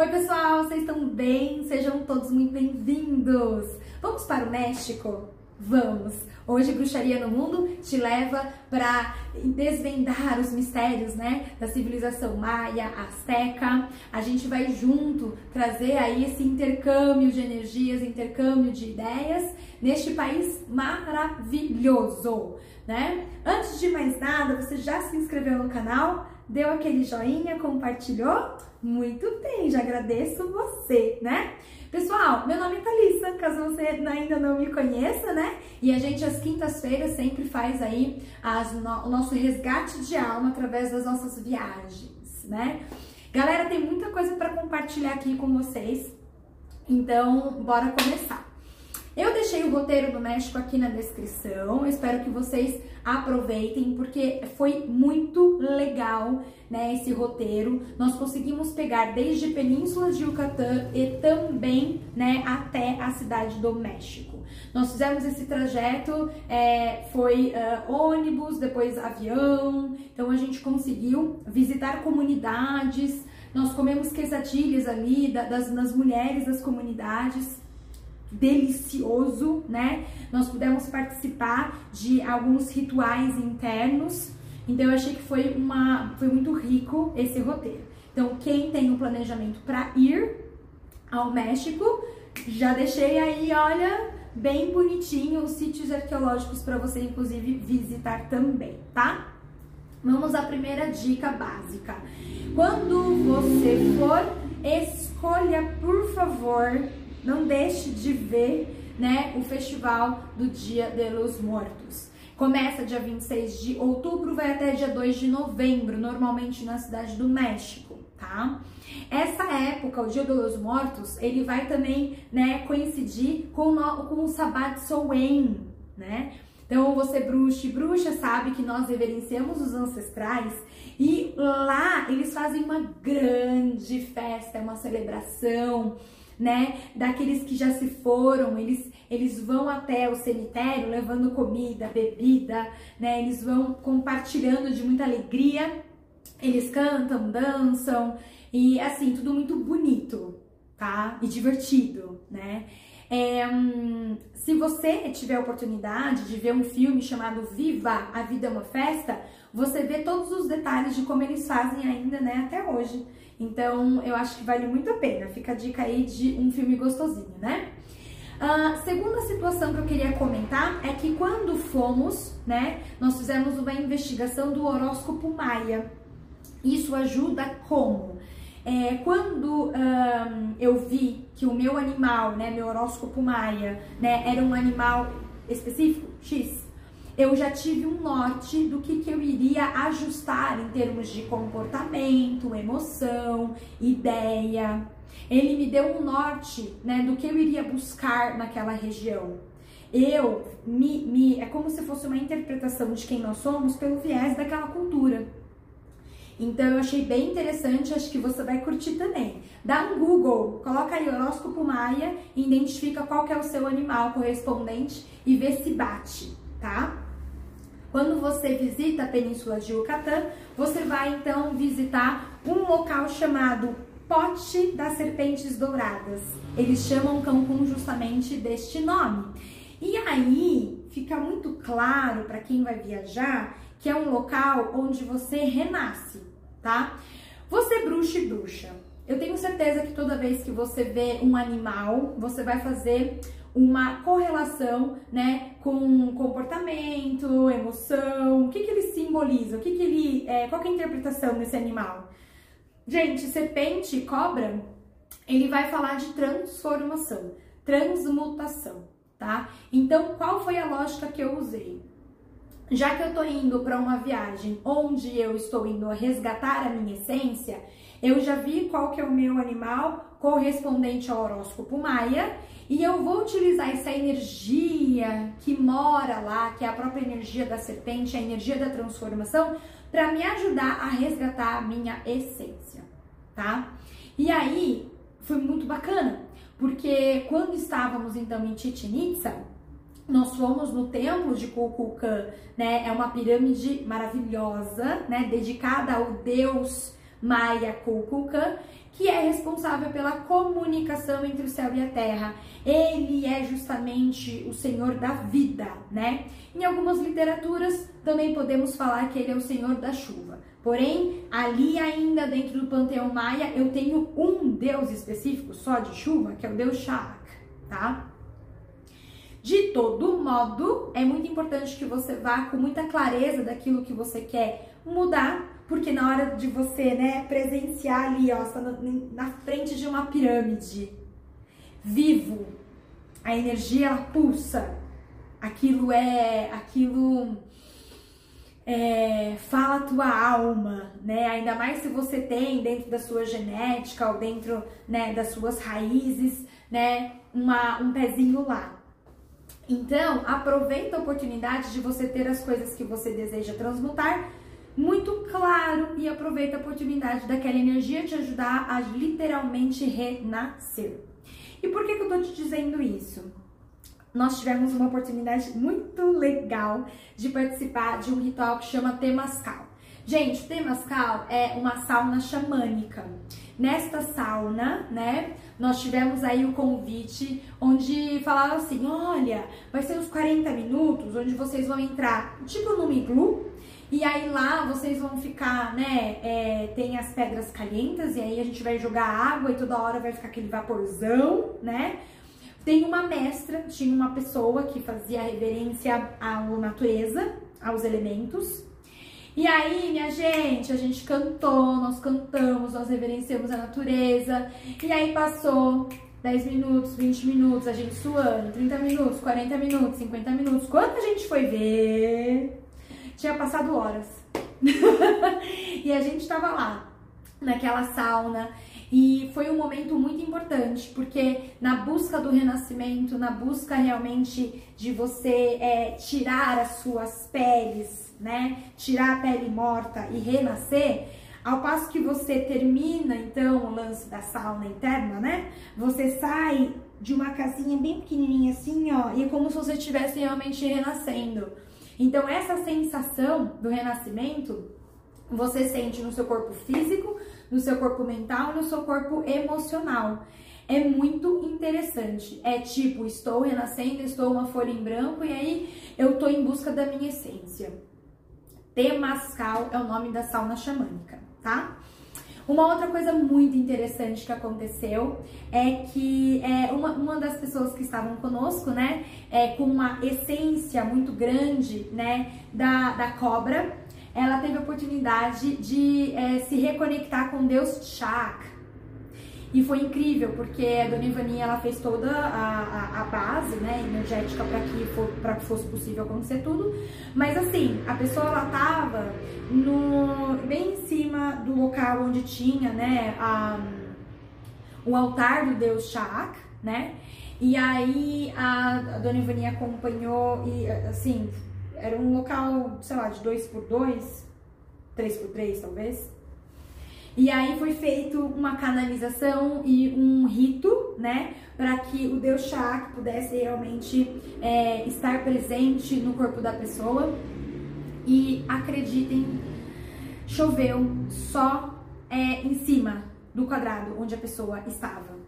Oi, pessoal, vocês estão bem? Sejam todos muito bem-vindos! Vamos para o México? Vamos! Hoje, Bruxaria no Mundo te leva para desvendar os mistérios, né, da civilização maia, azteca. A gente vai junto trazer aí esse intercâmbio de energias, intercâmbio de ideias neste país maravilhoso, né? Antes de mais nada, você já se inscreveu no canal? Deu aquele joinha, compartilhou? Muito bem, já agradeço você, né? Pessoal, meu nome é Thalissa, caso você ainda não me conheça, né? E a gente às quintas-feiras sempre faz aí as, no, o nosso resgate de alma através das nossas viagens, né? Galera, tem muita coisa para compartilhar aqui com vocês, então bora começar. Eu deixei o roteiro do México aqui na descrição, espero que vocês aproveitem, porque foi muito legal, né, esse roteiro. Nós conseguimos pegar desde Península de Yucatán e também, né, até a cidade do México. Nós fizemos esse trajeto, é, foi uh, ônibus, depois avião, então a gente conseguiu visitar comunidades, nós comemos quesadilhas ali das, das mulheres das comunidades, delicioso, né? Nós pudemos participar de alguns rituais internos, então eu achei que foi uma foi muito rico esse roteiro. Então, quem tem um planejamento para ir ao México, já deixei aí, olha, bem bonitinho os sítios arqueológicos para você inclusive visitar também, tá? Vamos à primeira dica básica. Quando você for, escolha, por favor, não deixe de ver né, o festival do Dia de los Mortos. Começa dia 26 de outubro, vai até dia 2 de novembro, normalmente na cidade do México, tá? Essa época, o Dia dos Mortos, ele vai também, né, coincidir com, o, com o Sabat Soen, né? Então, você bruxa e bruxa sabe que nós reverenciamos os ancestrais e lá eles fazem uma grande festa, uma celebração, né? Daqueles que já se foram, eles, eles vão até o cemitério levando comida, bebida, né? Eles vão compartilhando de muita alegria, eles cantam, dançam e assim, tudo muito bonito, tá? E divertido, né? É, hum, se você tiver a oportunidade de ver um filme chamado Viva, a Vida é uma Festa, você vê todos os detalhes de como eles fazem ainda, né, até hoje. Então, eu acho que vale muito a pena. Fica a dica aí de um filme gostosinho, né? A uh, segunda situação que eu queria comentar é que quando fomos, né, nós fizemos uma investigação do horóscopo maia. Isso ajuda como? É, quando eu vi que o meu animal, né, meu horóscopo maia, né, era um animal específico, X, eu já tive um norte do que, que eu iria ajustar em termos de comportamento, emoção, ideia. Ele me deu um norte né, do que eu iria buscar naquela região. Eu me, me é como se fosse uma interpretação de quem nós somos pelo viés daquela cultura. Então eu achei bem interessante, acho que você vai curtir também. Dá um Google, coloca aí horóscopo maia e identifica qual é o seu animal correspondente e vê se bate, tá? Quando você visita a Península de Yucatán, você vai então visitar um local chamado Pote das Serpentes Douradas. Eles chamam Cancún justamente deste nome. E aí fica muito claro para quem vai viajar que é um local onde você renasce, tá? Você bruxa e bruxa. Eu tenho certeza que toda vez que você vê um animal, você vai fazer uma correlação, né, com comportamento, emoção, o que que ele simboliza, o que que ele, é, qual que é a interpretação desse animal? Gente, serpente, cobra, ele vai falar de transformação, transmutação, tá? Então, qual foi a lógica que eu usei? Já que eu tô indo para uma viagem onde eu estou indo resgatar a minha essência, eu já vi qual que é o meu animal correspondente ao horóscopo maia e eu vou utilizar essa energia que mora lá, que é a própria energia da serpente, a energia da transformação, para me ajudar a resgatar a minha essência, tá? E aí foi muito bacana, porque quando estávamos então em Itza, nós fomos no templo de Kukulkan, né? É uma pirâmide maravilhosa, né? Dedicada ao deus Maia Kukulkan. Que é responsável pela comunicação entre o céu e a terra. Ele é justamente o Senhor da vida, né? Em algumas literaturas também podemos falar que ele é o Senhor da chuva. Porém, ali ainda dentro do panteão maia, eu tenho um deus específico só de chuva, que é o deus Shak, tá? De todo modo, é muito importante que você vá com muita clareza daquilo que você quer mudar, porque na hora de você, né, presenciar ali, ó, está na frente de uma pirâmide, vivo, a energia ela pulsa, aquilo é, aquilo é, fala a tua alma, né? Ainda mais se você tem dentro da sua genética ou dentro, né, das suas raízes, né, uma, um pezinho lá. Então, aproveita a oportunidade de você ter as coisas que você deseja transmutar muito claro e aproveita a oportunidade daquela energia te ajudar a literalmente renascer. E por que, que eu tô te dizendo isso? Nós tivemos uma oportunidade muito legal de participar de um ritual que chama Temascal. Gente, o Temascal é uma sauna xamânica. Nesta sauna, né, nós tivemos aí o convite onde falaram assim: olha, vai ser uns 40 minutos onde vocês vão entrar tipo no iglu. E aí lá vocês vão ficar, né? É, tem as pedras calientes, e aí a gente vai jogar água e toda hora vai ficar aquele vaporzão, né? Tem uma mestra, tinha uma pessoa que fazia reverência à natureza, aos elementos. E aí, minha gente, a gente cantou, nós cantamos, nós reverenciamos a natureza. E aí passou 10 minutos, 20 minutos, a gente suando, 30 minutos, 40 minutos, 50 minutos. Quando a gente foi ver, tinha passado horas. e a gente tava lá, naquela sauna. E foi um momento muito importante, porque na busca do renascimento, na busca realmente de você é, tirar as suas peles né? Tirar a pele morta e renascer, ao passo que você termina então o lance da sauna interna, né? Você sai de uma casinha bem pequenininha assim, ó, e é como se você estivesse realmente renascendo. Então essa sensação do renascimento você sente no seu corpo físico, no seu corpo mental, no seu corpo emocional. É muito interessante. É tipo, estou renascendo, estou uma folha em branco e aí eu tô em busca da minha essência. Temascal é o nome da sauna xamânica, tá? Uma outra coisa muito interessante que aconteceu é que é, uma, uma das pessoas que estavam conosco, né, é, com uma essência muito grande, né, da, da cobra, ela teve a oportunidade de é, se reconectar com Deus Chak, e foi incrível, porque a Dona Ivaninha ela fez toda a, a, a base né, energética para que, for, que fosse possível acontecer tudo. Mas assim, a pessoa ela tava no, bem em cima do local onde tinha né, a, o altar do deus Shak, né? E aí a, a Dona Ivaninha acompanhou e assim, era um local, sei lá, de dois por dois, três por três talvez. E aí foi feito uma canalização e um rito, né, para que o Deus Shak pudesse realmente é, estar presente no corpo da pessoa. E acreditem, choveu só é, em cima do quadrado onde a pessoa estava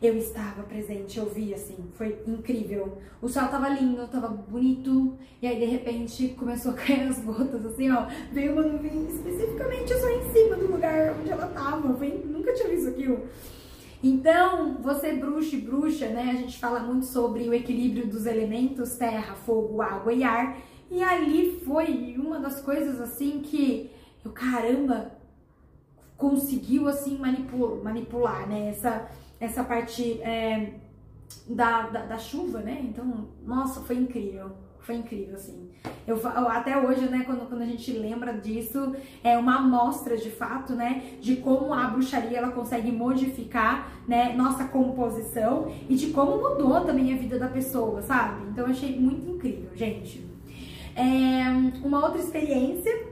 eu estava presente, eu vi assim, foi incrível. O céu tava lindo, tava bonito, e aí de repente começou a cair as gotas, assim, ó, veio uma nuvem especificamente só em cima do lugar onde ela tava, foi, nunca tinha visto aquilo. Então, você bruxa e bruxa, né, a gente fala muito sobre o equilíbrio dos elementos, terra, fogo, água e ar, e ali foi uma das coisas assim que eu, caramba, conseguiu assim manipular, manipular né, essa essa parte é, da, da, da, chuva, né? Então, nossa, foi incrível. Foi incrível, assim. Eu, até hoje, né, quando, quando a gente lembra disso, é uma amostra de fato, né, de como a bruxaria ela consegue modificar, né, nossa composição e de como mudou também a vida da pessoa, sabe? Então, eu achei muito incrível, gente. É, uma outra experiência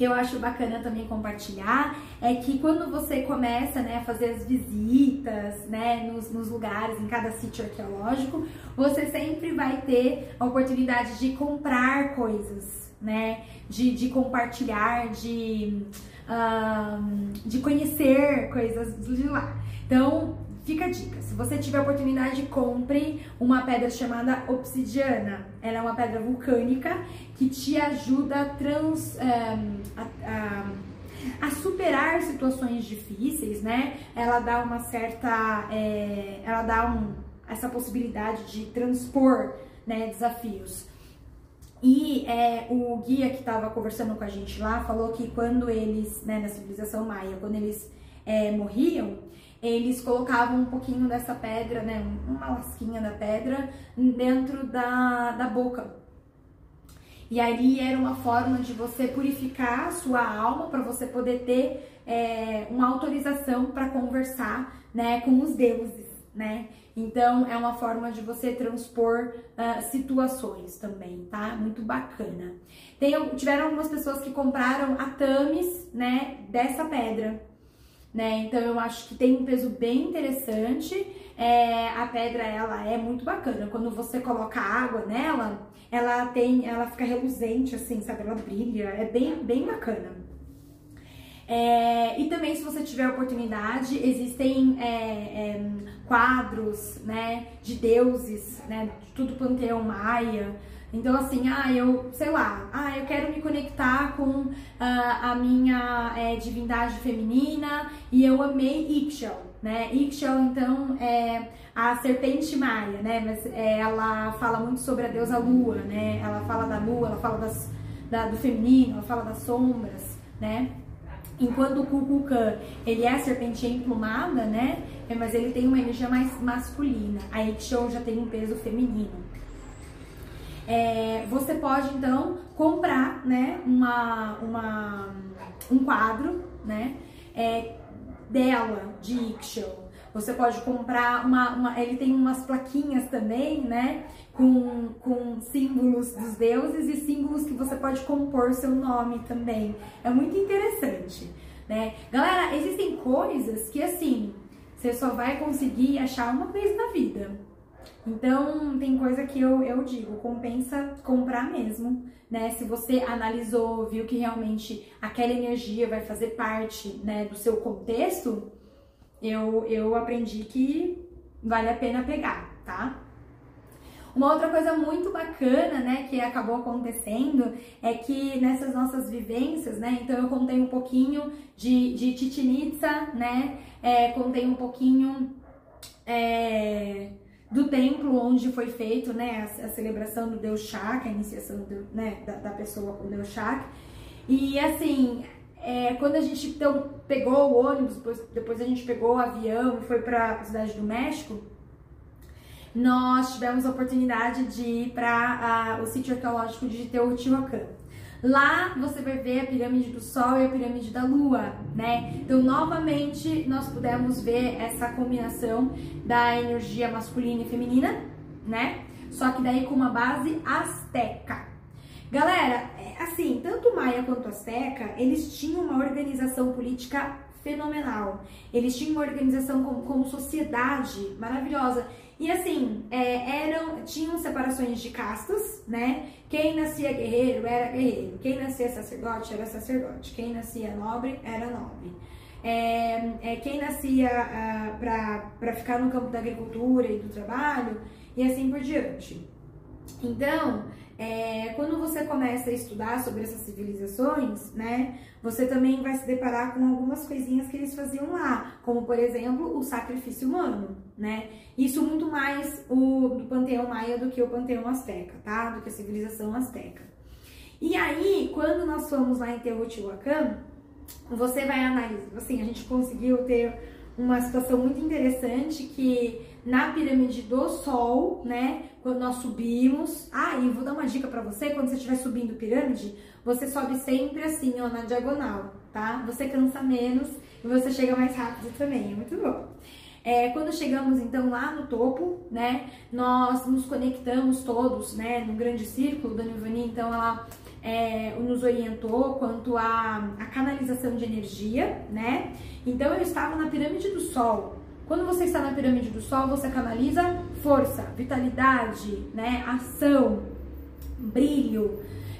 que eu acho bacana também compartilhar é que quando você começa né, a fazer as visitas né, nos, nos lugares, em cada sítio arqueológico, você sempre vai ter a oportunidade de comprar coisas, né? De, de compartilhar, de um, de conhecer coisas de lá. Então, fica a dica. Se você tiver oportunidade, compre uma pedra chamada obsidiana. Ela é uma pedra vulcânica que te ajuda a, trans, um, a, a, a superar situações difíceis, né? Ela dá uma certa, é, ela dá um, essa possibilidade de transpor né, desafios. E é, o guia que estava conversando com a gente lá falou que quando eles, né, na civilização maia, quando eles é, morriam, eles colocavam um pouquinho dessa pedra, né, uma lasquinha da pedra, dentro da, da boca. E ali era uma forma de você purificar a sua alma para você poder ter é, uma autorização para conversar né, com os deuses, né? Então, é uma forma de você transpor uh, situações também, tá? Muito bacana. Tem, tiveram algumas pessoas que compraram atames, né, dessa pedra, né? Então, eu acho que tem um peso bem interessante. É, a pedra, ela é muito bacana. Quando você coloca água nela, ela tem, ela fica reluzente, assim, sabe? Ela brilha, é bem, bem bacana. É, e também, se você tiver oportunidade, existem é, é, quadros, né, de deuses, né, de tudo panteão maia. Então, assim, ah, eu, sei lá, ah, eu quero me conectar com uh, a minha é, divindade feminina e eu amei Ixchel, né? Ixchel, então, é a serpente maia, né? Mas é, ela fala muito sobre a deusa lua, né? Ela fala da lua, ela fala das, da, do feminino, ela fala das sombras, né? Enquanto o Kukulkan, ele é a serpente emplumada, né? Mas ele tem uma energia mais masculina. A Ikshon já tem um peso feminino. É, você pode, então, comprar, né, uma, uma, um quadro, né, é, dela, de Ikshon. Você pode comprar uma, uma, Ele tem umas plaquinhas também, né? Com, com símbolos dos deuses e símbolos que você pode compor seu nome também. É muito interessante, né? Galera, existem coisas que assim você só vai conseguir achar uma vez na vida. Então, tem coisa que eu, eu digo, compensa comprar mesmo, né? Se você analisou, viu que realmente aquela energia vai fazer parte, né, do seu contexto, eu, eu aprendi que vale a pena pegar, tá? Uma outra coisa muito bacana, né, que acabou acontecendo é que nessas nossas vivências, né, então eu contei um pouquinho de, de Itza, né, é, contei um pouquinho é, do templo onde foi feito, né, a, a, celebração do Deus Shak, a iniciação do, né, da, da pessoa com Deus Shak. E assim, é, quando a gente então, pegou o ônibus, depois, depois a gente pegou o avião e foi para a cidade do México, nós tivemos a oportunidade de ir para o sítio arqueológico de Teotihuacan. Lá você vai ver a pirâmide do Sol e a pirâmide da Lua, né? Então, novamente, nós pudemos ver essa combinação da energia masculina e feminina, né? Só que daí com uma base asteca. Galera, é, assim, tanto Maia quanto Azteca, eles tinham uma organização política fenomenal. Eles tinham uma organização como, como sociedade maravilhosa. E assim, é, eram, tinham separações de castas, né? Quem nascia guerreiro era guerreiro, quem nascia sacerdote era sacerdote, quem nascia nobre era nobre. É, é, quem nascia ah, para ficar no campo da agricultura e do trabalho, e assim por diante. Então, é, quando você começa a estudar sobre essas civilizações, né, você também vai se deparar com algumas coisinhas que eles faziam lá, como por exemplo o sacrifício humano, né? Isso muito mais o do panteão maia do que o panteão asteca, tá? Do que a civilização asteca. E aí, quando nós fomos lá em Teotihuacan, você vai analisar, assim, a gente conseguiu ter uma situação muito interessante que na pirâmide do Sol, né? Quando nós subimos. Ah, e vou dar uma dica para você: quando você estiver subindo pirâmide, você sobe sempre assim, ó, na diagonal, tá? Você cansa menos e você chega mais rápido também. É muito bom. É, quando chegamos então lá no topo, né, nós nos conectamos todos, né, no grande círculo. da Nivani, então, ela é, nos orientou quanto à, à canalização de energia, né? Então, eu estava na pirâmide do Sol, quando você está na pirâmide do Sol, você canaliza força, vitalidade, né, ação, brilho.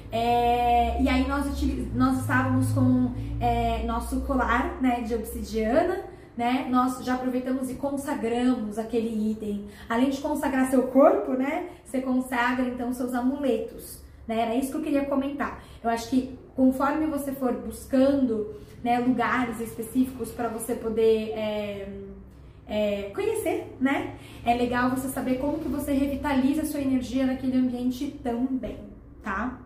É, e aí nós, nós estávamos com é, nosso colar né, de obsidiana, né? Nós já aproveitamos e consagramos aquele item. Além de consagrar seu corpo, né? Você consagra então seus amuletos. Né? Era isso que eu queria comentar. Eu acho que conforme você for buscando né, lugares específicos para você poder é, é, conhecer, né? É legal você saber como que você revitaliza a sua energia naquele ambiente também, tá?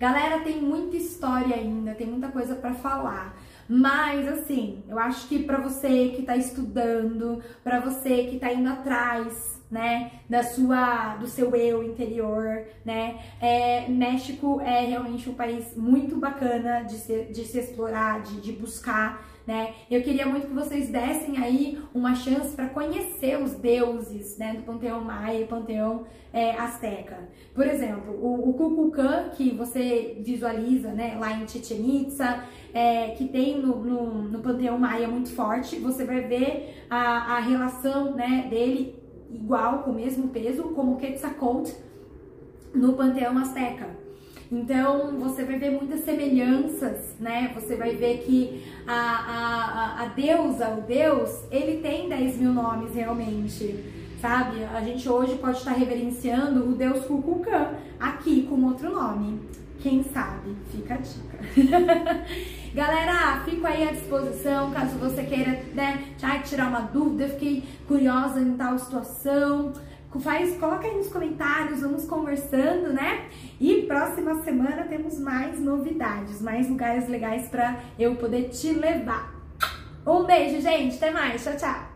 Galera, tem muita história ainda, tem muita coisa para falar. Mas assim, eu acho que para você que tá estudando, para você que tá indo atrás né, da sua, do seu eu interior, né, é, México é realmente um país muito bacana de se, de se explorar, de, de buscar, né, eu queria muito que vocês dessem aí uma chance para conhecer os deuses, né, do panteão maia e panteão é, azteca. Por exemplo, o, o que você visualiza, né, lá em Chichen Itza, é, que tem no, no, no panteão maia muito forte, você vai ver a, a relação, né, dele igual, com o mesmo peso, como Quetzalcoatl no panteão azteca. Então você vai ver muitas semelhanças, né? Você vai ver que a, a, a deusa, o deus, ele tem 10 mil nomes realmente, sabe? A gente hoje pode estar reverenciando o deus Kukulkan aqui com outro nome. Quem sabe? Fica a dica. Galera, fico aí à disposição caso você queira né, tirar uma dúvida, fiquei curiosa em tal situação. Faz, coloca aí nos comentários, vamos conversando, né? E próxima semana temos mais novidades, mais lugares legais para eu poder te levar. Um beijo, gente. Até mais. Tchau, tchau.